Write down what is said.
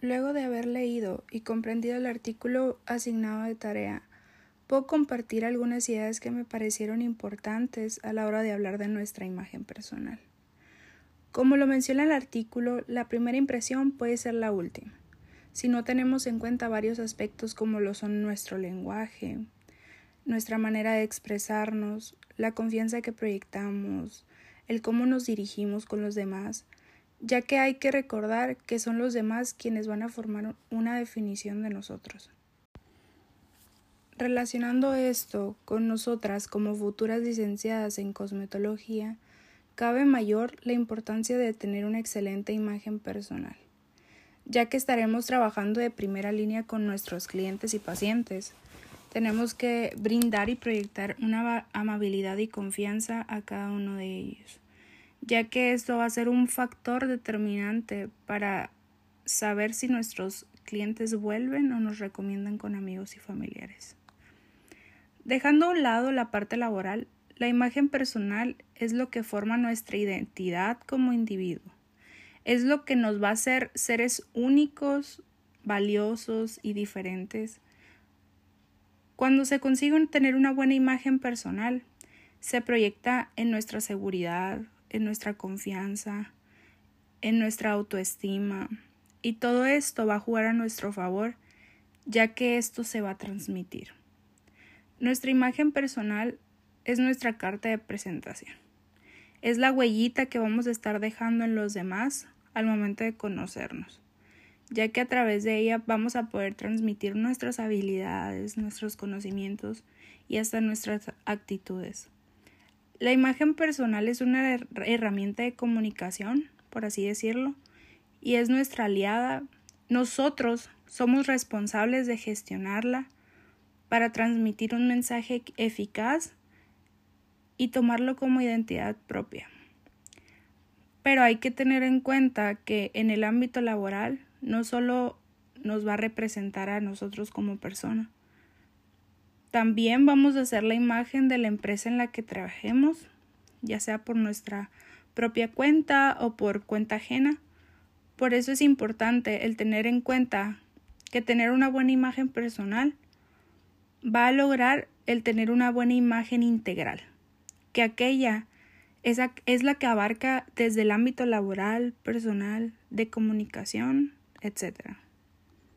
Luego de haber leído y comprendido el artículo asignado de tarea, puedo compartir algunas ideas que me parecieron importantes a la hora de hablar de nuestra imagen personal. Como lo menciona el artículo, la primera impresión puede ser la última, si no tenemos en cuenta varios aspectos como lo son nuestro lenguaje, nuestra manera de expresarnos, la confianza que proyectamos, el cómo nos dirigimos con los demás, ya que hay que recordar que son los demás quienes van a formar una definición de nosotros. Relacionando esto con nosotras como futuras licenciadas en cosmetología, cabe mayor la importancia de tener una excelente imagen personal, ya que estaremos trabajando de primera línea con nuestros clientes y pacientes. Tenemos que brindar y proyectar una amabilidad y confianza a cada uno de ellos ya que esto va a ser un factor determinante para saber si nuestros clientes vuelven o nos recomiendan con amigos y familiares. Dejando a un lado la parte laboral, la imagen personal es lo que forma nuestra identidad como individuo. Es lo que nos va a hacer seres únicos, valiosos y diferentes. Cuando se consigue tener una buena imagen personal, se proyecta en nuestra seguridad, en nuestra confianza, en nuestra autoestima. Y todo esto va a jugar a nuestro favor, ya que esto se va a transmitir. Nuestra imagen personal es nuestra carta de presentación. Es la huellita que vamos a estar dejando en los demás al momento de conocernos, ya que a través de ella vamos a poder transmitir nuestras habilidades, nuestros conocimientos y hasta nuestras actitudes. La imagen personal es una herramienta de comunicación, por así decirlo, y es nuestra aliada. Nosotros somos responsables de gestionarla para transmitir un mensaje eficaz y tomarlo como identidad propia. Pero hay que tener en cuenta que en el ámbito laboral no solo nos va a representar a nosotros como persona, también vamos a hacer la imagen de la empresa en la que trabajemos, ya sea por nuestra propia cuenta o por cuenta ajena. Por eso es importante el tener en cuenta que tener una buena imagen personal va a lograr el tener una buena imagen integral, que aquella es, es la que abarca desde el ámbito laboral, personal, de comunicación, etc.